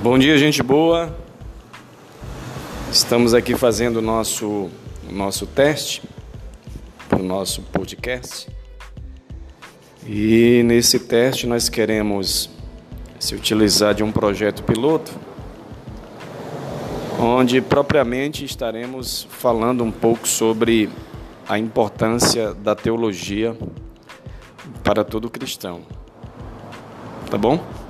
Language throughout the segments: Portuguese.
Bom dia, gente boa. Estamos aqui fazendo o nosso, nosso teste para o nosso podcast. E nesse teste nós queremos se utilizar de um projeto piloto, onde propriamente estaremos falando um pouco sobre a importância da teologia para todo cristão. Tá bom?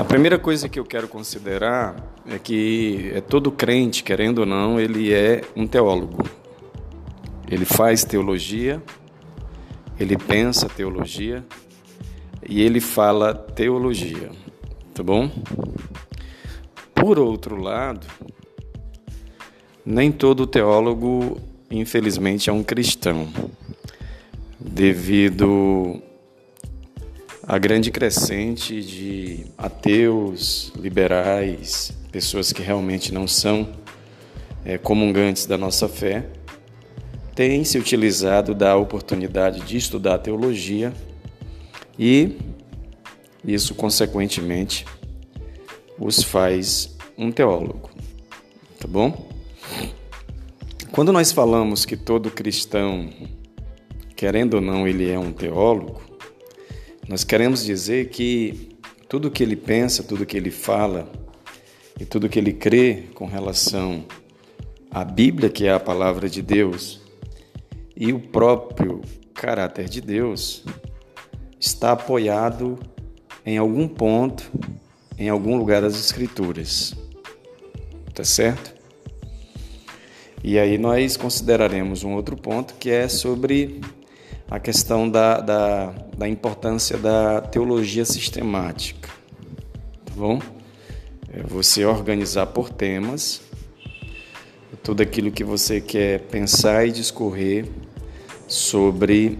A primeira coisa que eu quero considerar é que é todo crente, querendo ou não, ele é um teólogo. Ele faz teologia, ele pensa teologia e ele fala teologia, tá bom? Por outro lado, nem todo teólogo, infelizmente, é um cristão, devido a grande crescente de ateus, liberais, pessoas que realmente não são é, comungantes da nossa fé, tem se utilizado da oportunidade de estudar teologia e isso, consequentemente, os faz um teólogo. Tá bom? Quando nós falamos que todo cristão, querendo ou não, ele é um teólogo, nós queremos dizer que tudo que ele pensa, tudo que ele fala e tudo que ele crê com relação à Bíblia, que é a palavra de Deus, e o próprio caráter de Deus, está apoiado em algum ponto, em algum lugar das Escrituras. Tá certo? E aí nós consideraremos um outro ponto que é sobre a questão da, da, da importância da teologia sistemática. Tá bom? É você organizar por temas tudo aquilo que você quer pensar e discorrer sobre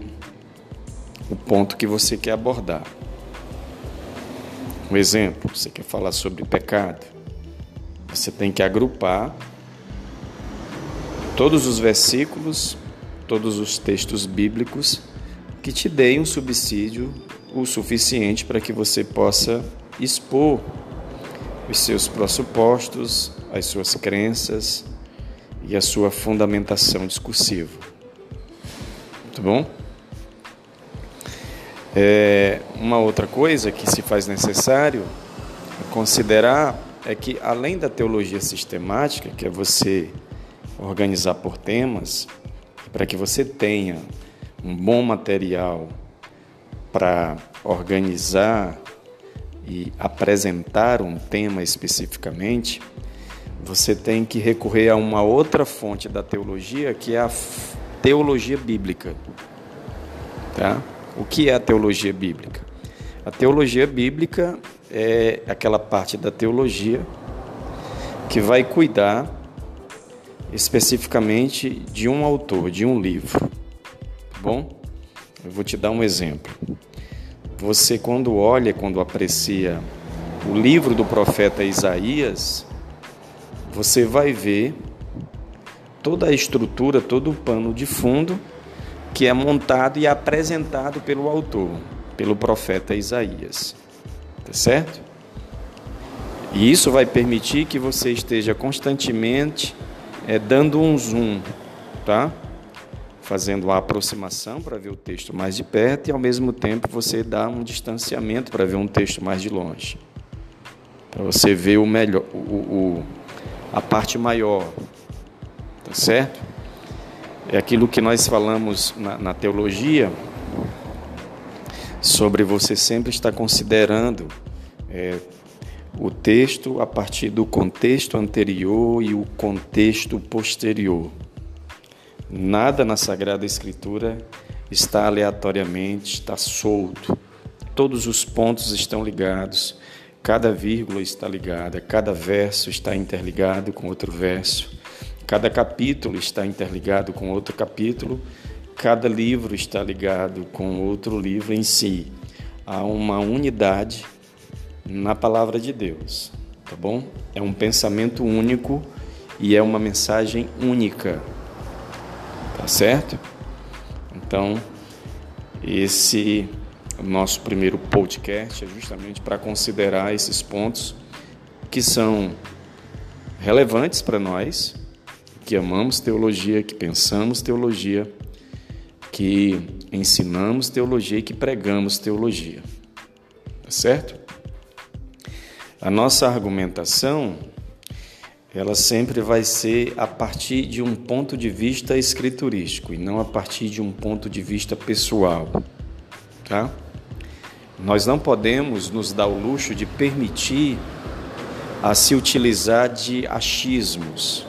o ponto que você quer abordar. Um exemplo, você quer falar sobre pecado. Você tem que agrupar todos os versículos todos os textos bíblicos que te deem um subsídio o suficiente para que você possa expor os seus pressupostos, as suas crenças e a sua fundamentação discursiva. Muito bom? É, uma outra coisa que se faz necessário considerar é que, além da teologia sistemática, que é você organizar por temas, para que você tenha um bom material para organizar e apresentar um tema especificamente, você tem que recorrer a uma outra fonte da teologia, que é a teologia bíblica. Tá? O que é a teologia bíblica? A teologia bíblica é aquela parte da teologia que vai cuidar especificamente de um autor, de um livro. Tá bom? Eu vou te dar um exemplo. Você, quando olha, quando aprecia o livro do profeta Isaías, você vai ver toda a estrutura, todo o pano de fundo que é montado e apresentado pelo autor, pelo profeta Isaías. Tá certo? E isso vai permitir que você esteja constantemente é, dando um zoom, tá? Fazendo uma aproximação para ver o texto mais de perto e ao mesmo tempo você dá um distanciamento para ver um texto mais de longe. Para você ver o melhor, o, o, a parte maior, tá certo? É aquilo que nós falamos na, na teologia sobre você sempre estar considerando é, o texto a partir do contexto anterior e o contexto posterior. Nada na Sagrada Escritura está aleatoriamente, está solto. Todos os pontos estão ligados, cada vírgula está ligada, cada verso está interligado com outro verso, cada capítulo está interligado com outro capítulo, cada livro está ligado com outro livro em si. Há uma unidade na palavra de Deus, tá bom? É um pensamento único e é uma mensagem única, tá certo? Então, esse nosso primeiro podcast é justamente para considerar esses pontos que são relevantes para nós, que amamos teologia, que pensamos teologia, que ensinamos teologia e que pregamos teologia. Tá certo? A nossa argumentação ela sempre vai ser a partir de um ponto de vista escriturístico e não a partir de um ponto de vista pessoal, tá? Nós não podemos nos dar o luxo de permitir a se utilizar de achismos.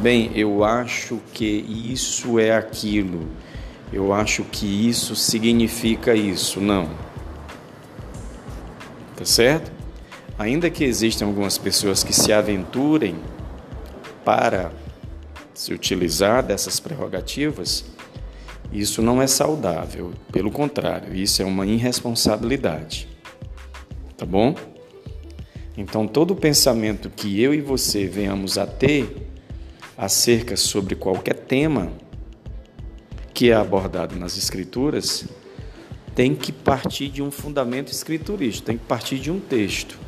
Bem, eu acho que isso é aquilo. Eu acho que isso significa isso. Não. Tá certo? Ainda que existam algumas pessoas que se aventurem para se utilizar dessas prerrogativas, isso não é saudável. Pelo contrário, isso é uma irresponsabilidade. Tá bom? Então, todo pensamento que eu e você venhamos a ter acerca sobre qualquer tema que é abordado nas Escrituras tem que partir de um fundamento escriturístico, tem que partir de um texto.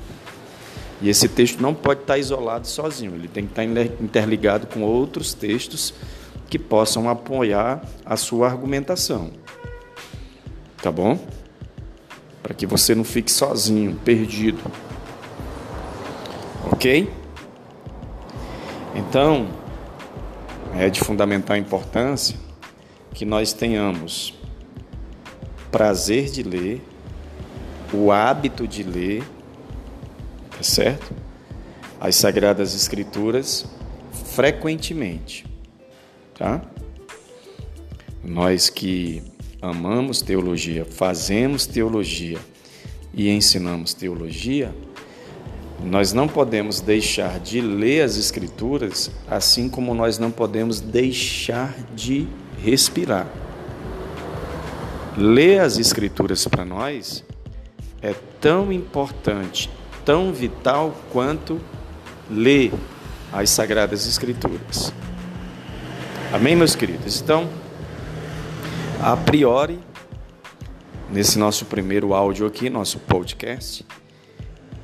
E esse texto não pode estar isolado sozinho, ele tem que estar interligado com outros textos que possam apoiar a sua argumentação. Tá bom? Para que você não fique sozinho, perdido. Ok? Então, é de fundamental importância que nós tenhamos prazer de ler, o hábito de ler certo? As Sagradas Escrituras frequentemente, tá? Nós que amamos teologia, fazemos teologia e ensinamos teologia, nós não podemos deixar de ler as Escrituras, assim como nós não podemos deixar de respirar. Ler as Escrituras para nós é tão importante tão vital quanto ler as Sagradas Escrituras. Amém, meus queridos? Então, a priori, nesse nosso primeiro áudio aqui, nosso podcast,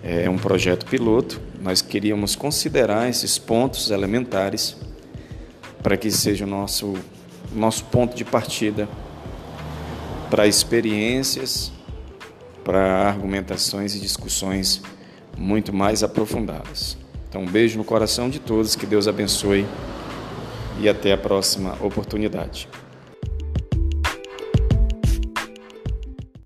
é um projeto piloto, nós queríamos considerar esses pontos elementares para que seja o nosso, nosso ponto de partida para experiências, para argumentações e discussões muito mais aprofundadas. Então, um beijo no coração de todos, que Deus abençoe e até a próxima oportunidade.